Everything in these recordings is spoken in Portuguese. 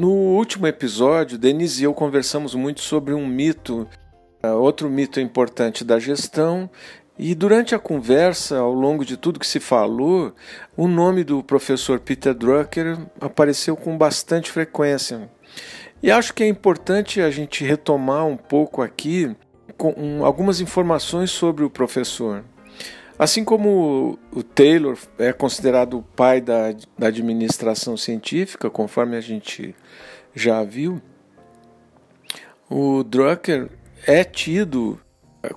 No último episódio, Denise e eu conversamos muito sobre um mito, uh, outro mito importante da gestão, e durante a conversa, ao longo de tudo que se falou, o nome do professor Peter Drucker apareceu com bastante frequência. E acho que é importante a gente retomar um pouco aqui algumas informações sobre o professor. Assim como o Taylor é considerado o pai da, da administração científica, conforme a gente já viu, o Drucker é tido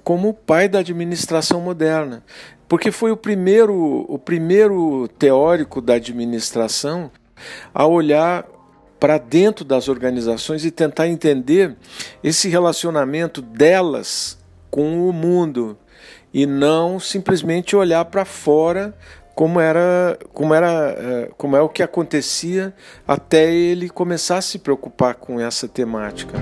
como o pai da administração moderna, porque foi o primeiro, o primeiro teórico da administração a olhar para dentro das organizações e tentar entender esse relacionamento delas com o mundo e não simplesmente olhar para fora como era como era eh, como é o que acontecia até ele começar a se preocupar com essa temática.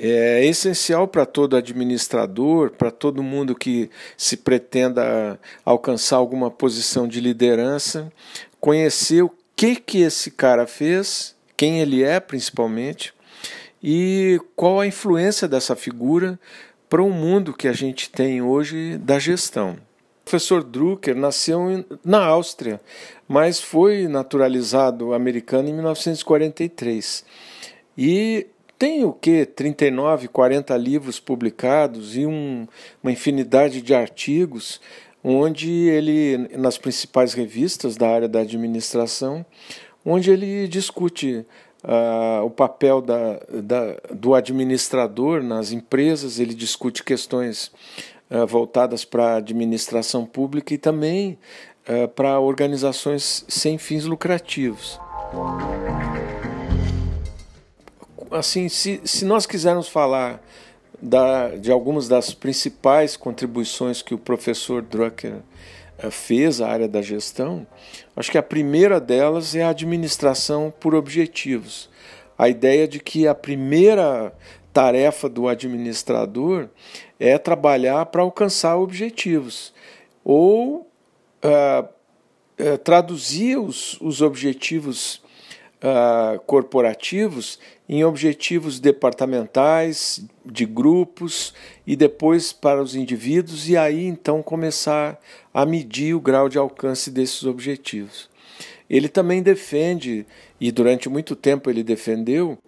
É essencial para todo administrador, para todo mundo que se pretenda alcançar alguma posição de liderança, conhecer o que que esse cara fez, quem ele é principalmente, e qual a influência dessa figura para o mundo que a gente tem hoje da gestão. O professor Drucker nasceu na Áustria, mas foi naturalizado americano em 1943. E tem o que? 39, 40 livros publicados e um, uma infinidade de artigos, onde ele, nas principais revistas da área da administração, onde ele discute Uh, o papel da, da, do administrador nas empresas, ele discute questões uh, voltadas para a administração pública e também uh, para organizações sem fins lucrativos. Assim, se, se nós quisermos falar da, de algumas das principais contribuições que o professor Drucker fez à área da gestão, acho que a primeira delas é a administração por objetivos. A ideia de que a primeira tarefa do administrador é trabalhar para alcançar objetivos ou uh, uh, traduzir os, os objetivos corporativos em objetivos departamentais, de grupos e depois para os indivíduos, e aí então começar a medir o grau de alcance desses objetivos. Ele também defende, e durante muito tempo ele defendeu,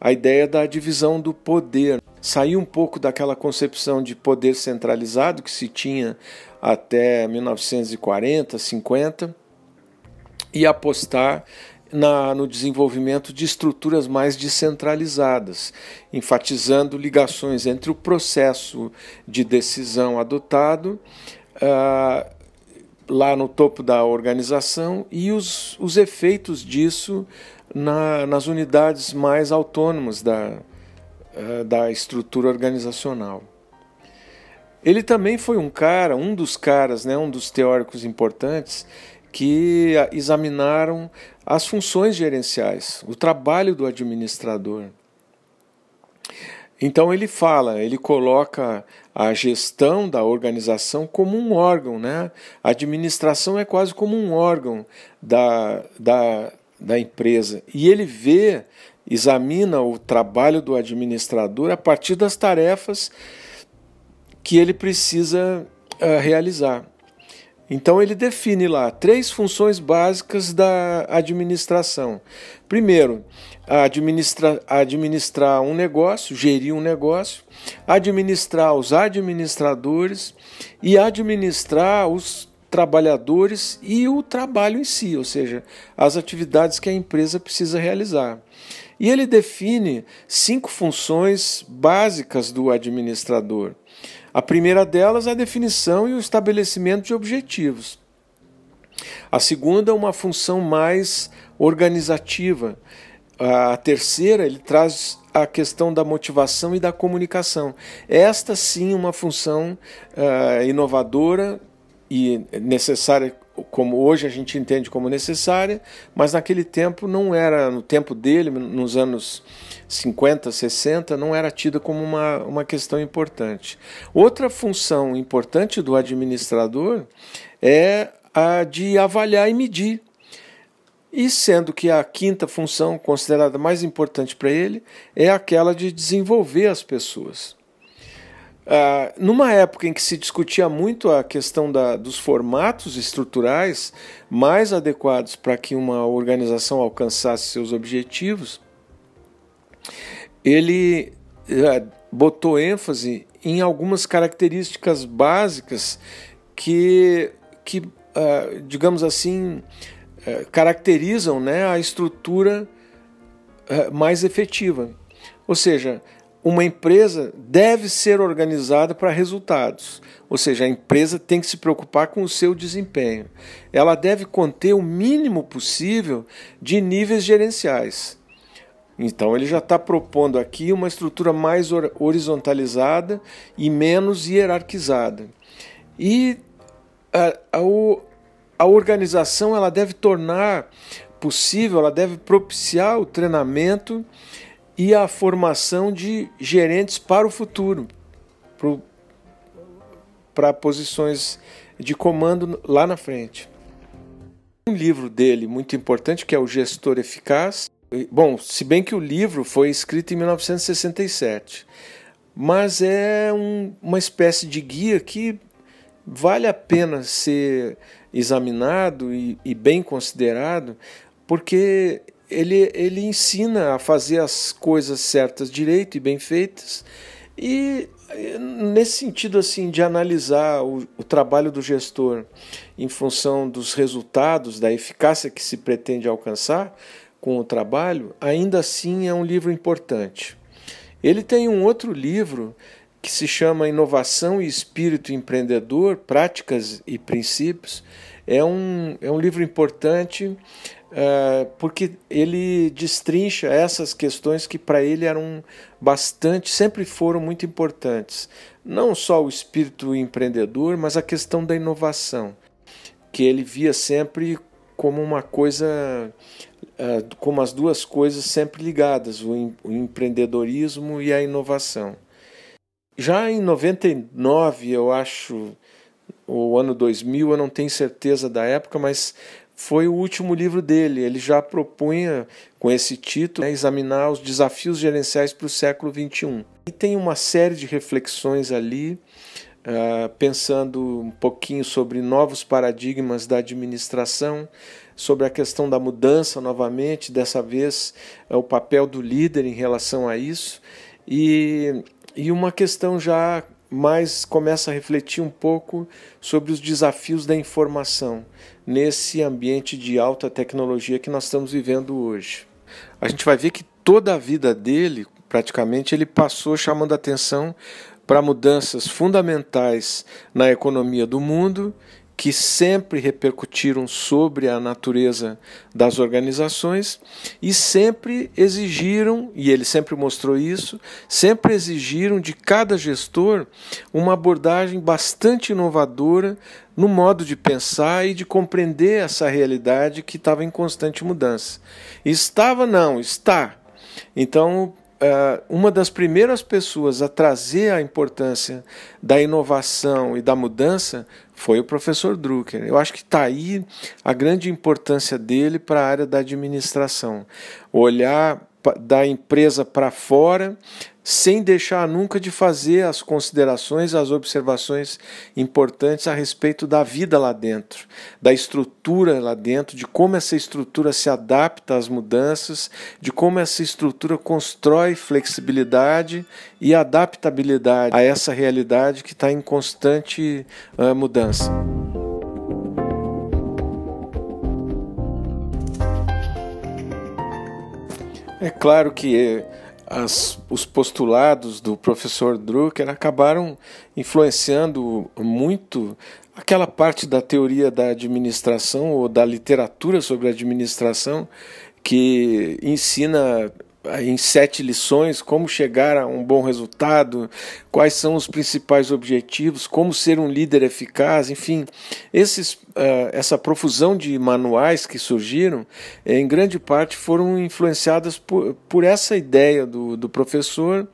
a ideia da divisão do poder. Sair um pouco daquela concepção de poder centralizado que se tinha até 1940, 50 e apostar na, no desenvolvimento de estruturas mais descentralizadas, enfatizando ligações entre o processo de decisão adotado uh, lá no topo da organização e os, os efeitos disso na, nas unidades mais autônomas da, uh, da estrutura organizacional. Ele também foi um cara, um dos caras, né, um dos teóricos importantes que examinaram as funções gerenciais, o trabalho do administrador. Então ele fala, ele coloca a gestão da organização como um órgão, né? A administração é quase como um órgão da, da, da empresa. E ele vê, examina o trabalho do administrador a partir das tarefas que ele precisa uh, realizar. Então ele define lá três funções básicas da administração. Primeiro, administra, administrar um negócio, gerir um negócio, administrar os administradores e administrar os trabalhadores e o trabalho em si, ou seja, as atividades que a empresa precisa realizar. E ele define cinco funções básicas do administrador. A primeira delas é a definição e o estabelecimento de objetivos. A segunda, uma função mais organizativa. A terceira, ele traz a questão da motivação e da comunicação. Esta sim uma função uh, inovadora e necessária como hoje a gente entende como necessária, mas naquele tempo não era, no tempo dele, nos anos 50, 60, não era tida como uma, uma questão importante. Outra função importante do administrador é a de avaliar e medir E sendo que a quinta função considerada mais importante para ele é aquela de desenvolver as pessoas. Ah, numa época em que se discutia muito a questão da, dos formatos estruturais mais adequados para que uma organização alcançasse seus objetivos, ele ah, botou ênfase em algumas características básicas que, que ah, digamos assim, eh, caracterizam né, a estrutura mais efetiva. Ou seja, uma empresa deve ser organizada para resultados, ou seja, a empresa tem que se preocupar com o seu desempenho. Ela deve conter o mínimo possível de níveis gerenciais. Então, ele já está propondo aqui uma estrutura mais horizontalizada e menos hierarquizada. E a, a, a organização ela deve tornar possível, ela deve propiciar o treinamento e a formação de gerentes para o futuro, para posições de comando lá na frente. Um livro dele muito importante que é o Gestor Eficaz. Bom, se bem que o livro foi escrito em 1967, mas é um, uma espécie de guia que vale a pena ser examinado e, e bem considerado, porque ele, ele ensina a fazer as coisas certas direito e bem feitas. E nesse sentido assim de analisar o, o, trabalho do gestor em função dos resultados, da eficácia que se pretende alcançar com o trabalho, ainda assim é um livro importante. Ele tem um outro livro que se chama Inovação e Espírito Empreendedor, Práticas e Princípios. É um, é um livro importante é, porque ele destrincha essas questões que para ele eram bastante, sempre foram muito importantes. Não só o espírito empreendedor, mas a questão da inovação, que ele via sempre como uma coisa, é, como as duas coisas sempre ligadas, o, empreendedorismo e a inovação. Já em 99, eu acho, o ano 2000, eu não tenho certeza da época, mas foi o último livro dele. Ele já propunha, com esse título, né, examinar os desafios gerenciais para o século XXI. E tem uma série de reflexões ali, uh, pensando um pouquinho sobre novos paradigmas da administração, sobre a questão da mudança novamente, dessa vez uh, o papel do líder em relação a isso, e, e uma questão já mais começa a refletir um pouco sobre os desafios da informação nesse ambiente de alta tecnologia que nós estamos vivendo hoje. A gente vai ver que toda a vida dele, praticamente, ele passou chamando atenção para mudanças fundamentais na economia do mundo que sempre repercutiram sobre a natureza das organizações e sempre exigiram, e ele sempre mostrou isso, sempre exigiram de cada gestor uma abordagem bastante inovadora no modo de pensar e de compreender essa realidade que estava em constante mudança. Estava, não, está. Então, uma das primeiras pessoas a trazer a importância da inovação e da mudança foi o professor Drucker. Eu acho que está aí a grande importância dele para a área da administração. Olhar da empresa para fora, sem deixar nunca de fazer as considerações, as observações importantes a respeito da vida lá dentro, da estrutura lá dentro, de como essa estrutura se adapta às mudanças, de como essa estrutura constrói flexibilidade e adaptabilidade a essa realidade que está em constante uh, mudança. É claro que as, os postulados do professor Drucker acabaram influenciando muito aquela parte da teoria da administração ou da literatura sobre administração que ensina em sete lições como chegar a um bom resultado, quais são os principais objetivos, como ser um líder eficaz, enfim, esses, uh, essa profusão de manuais que surgiram, em grande parte foram influenciadas por, por essa ideia do, do professor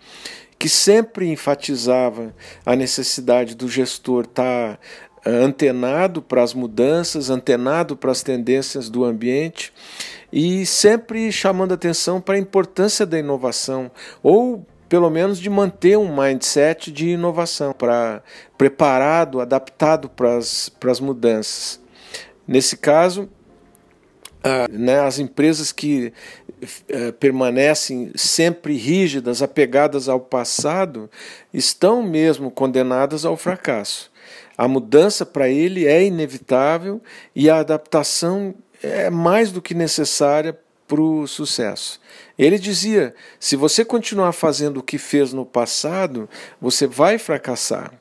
que sempre enfatizava a necessidade do gestor estar tá antenado para as mudanças, antenado para as tendências do ambiente e sempre chamando atenção para a importância da inovação ou pelo menos de manter um mindset de inovação, para preparado, adaptado para as, mudanças. Nesse caso, né, as empresas que eh, permanecem sempre rígidas, apegadas ao passado, estão mesmo condenadas ao fracasso. A mudança para ele é inevitável e a adaptação é mais do que necessária para o sucesso. Ele dizia: se você continuar fazendo o que fez no passado, você vai fracassar.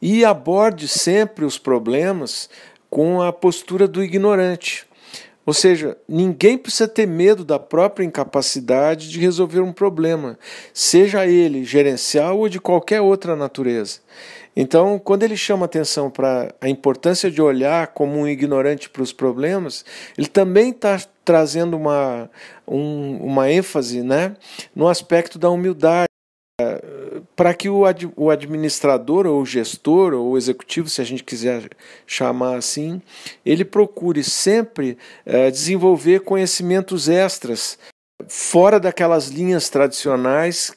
E aborde sempre os problemas com a postura do ignorante. Ou seja, ninguém precisa ter medo da própria incapacidade de resolver um problema, seja ele gerencial ou de qualquer outra natureza. Então, quando ele chama atenção para a importância de olhar como um ignorante para os problemas, ele também está trazendo uma, um, uma ênfase né, no aspecto da humildade. Para que o, ad, o administrador ou o gestor ou o executivo, se a gente quiser chamar assim, ele procure sempre é, desenvolver conhecimentos extras fora daquelas linhas tradicionais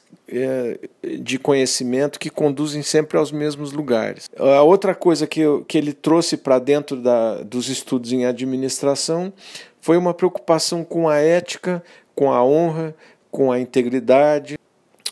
de conhecimento que conduzem sempre aos mesmos lugares. A outra coisa que, que ele trouxe para dentro da, dos estudos em administração foi uma preocupação com a ética, com a honra, com a integridade.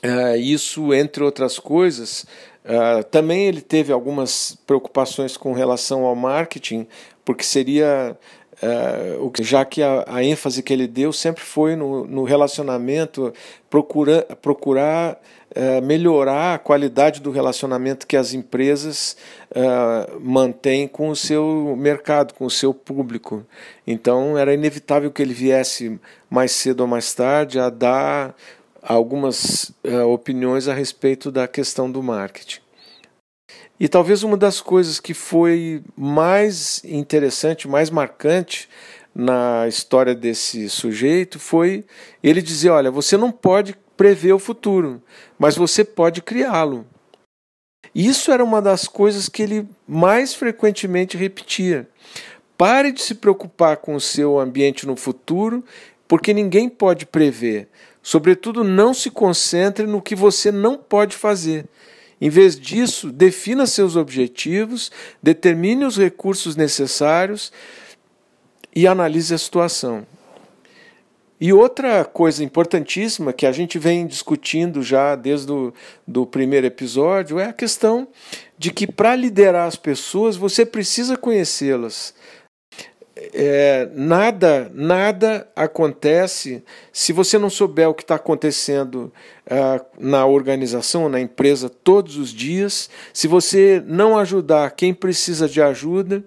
É, isso, entre outras coisas, é, também ele teve algumas preocupações com relação ao marketing, porque seria Uh, já que a, a, ênfase que ele deu sempre foi no, no relacionamento, procura, procurar uh, melhorar a qualidade do relacionamento que as empresas uh, mantêm com o seu mercado, com o seu público. Então era inevitável que ele viesse mais cedo ou mais tarde a dar algumas opiniões a respeito da questão do marketing. E talvez uma das coisas que foi mais interessante, mais marcante na história desse sujeito foi ele dizer: olha, você não pode prever o futuro, mas você pode criá-lo. Isso era uma das coisas que ele mais frequentemente repetia. Pare de se preocupar com o seu ambiente no futuro, porque ninguém pode prever. Sobretudo, não se concentre no que você não pode fazer. Em vez disso, defina seus objetivos, determine os recursos necessários e analise a situação. E outra coisa importantíssima que a gente vem discutindo já desde o do primeiro episódio é a questão de que para liderar as pessoas você precisa conhecê-las é, nada, nada acontece se você não souber o que está acontecendo uh, na organização, na empresa todos os dias, se você não ajudar quem precisa de ajuda,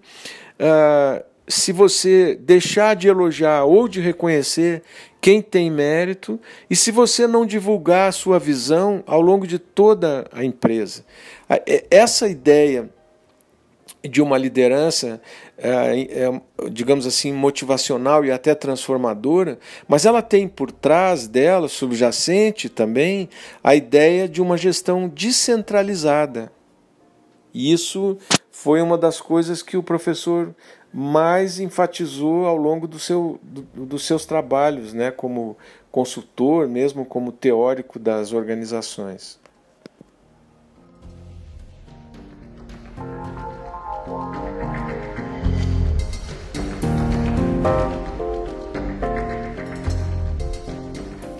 uh, se você deixar de elogiar ou de reconhecer quem tem mérito e se você não divulgar a sua visão ao longo de toda a empresa. Essa ideia de uma liderança, é, é, digamos assim, motivacional e até transformadora, mas ela tem por trás dela, subjacente também, a ideia de uma gestão descentralizada. E isso foi uma das coisas que o professor mais enfatizou ao longo do seu, do, dos seus trabalhos, né, como consultor, mesmo como teórico das organizações.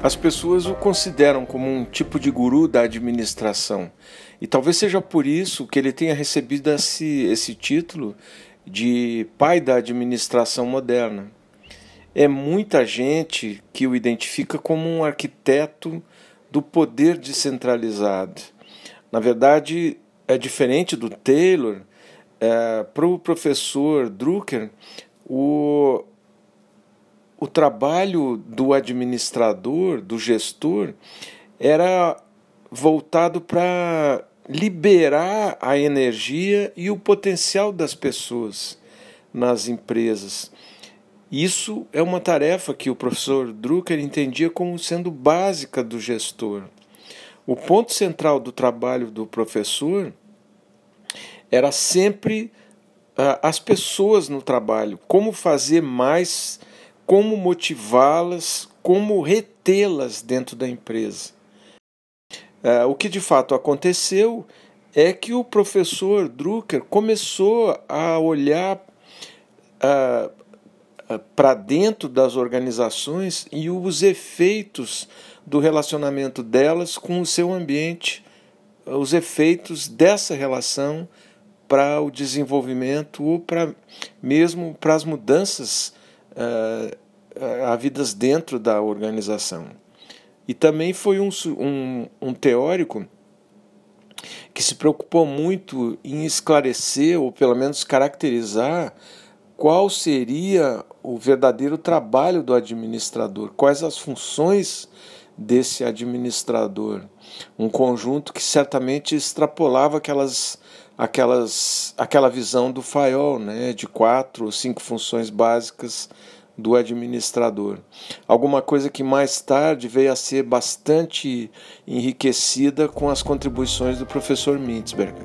As pessoas o consideram como um tipo de guru da administração. E talvez seja por isso que ele tenha recebido esse, esse título de pai da administração moderna. É muita gente que o identifica como um arquiteto do poder descentralizado. Na verdade, é diferente do Taylor. É, Para o professor Drucker, o, o trabalho do administrador, do gestor, era voltado para liberar a energia e o potencial das pessoas nas empresas. Isso é uma tarefa que o professor Drucker entendia como sendo básica do gestor. O ponto central do trabalho do professor era sempre as pessoas no trabalho, como fazer mais, como motivá-las, como retê-las dentro da empresa. Uh, o que de fato aconteceu é que o professor Drucker começou a olhar uh, uh, para dentro das organizações e os efeitos do relacionamento delas com o seu ambiente, os efeitos dessa relação para o desenvolvimento ou para mesmo para as mudanças havidas dentro da organização. E também foi um, um, um teórico que se preocupou muito em esclarecer, ou pelo menos caracterizar, qual seria o verdadeiro trabalho do administrador, quais as funções desse administrador. Um conjunto que certamente extrapolava aquelas aquelas, aquela visão do FAIOL, né, de quatro ou cinco funções básicas do administrador. Alguma coisa que mais tarde veio a ser bastante enriquecida com as contribuições do professor Mintzberg.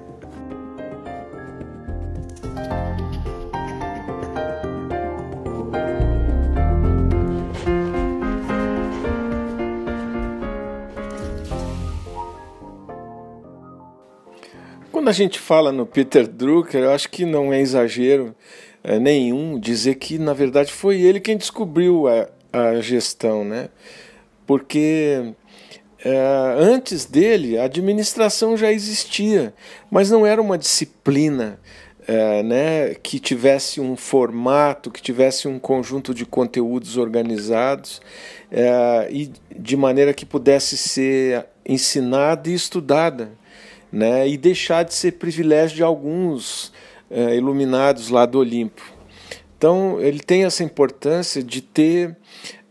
Quando a gente fala no Peter Drucker, eu acho que não é exagero é, nenhum dizer que, na verdade, foi ele quem descobriu a, a gestão, né? Porque é, antes dele, a administração já existia, mas não era uma disciplina é, né, que tivesse um formato, que tivesse um conjunto de conteúdos organizados é, e de maneira que pudesse ser ensinada e estudada né, e deixar de ser privilégio de alguns é, iluminados lá do Olimpo. Então, ele tem essa importância de ter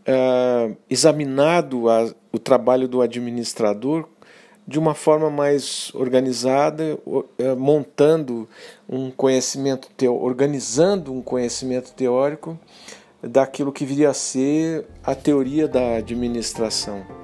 é, examinado a, o trabalho do administrador de uma forma mais organizada, é, montando um conhecimento teórico, organizando um conhecimento teórico daquilo que viria a ser a teoria da administração.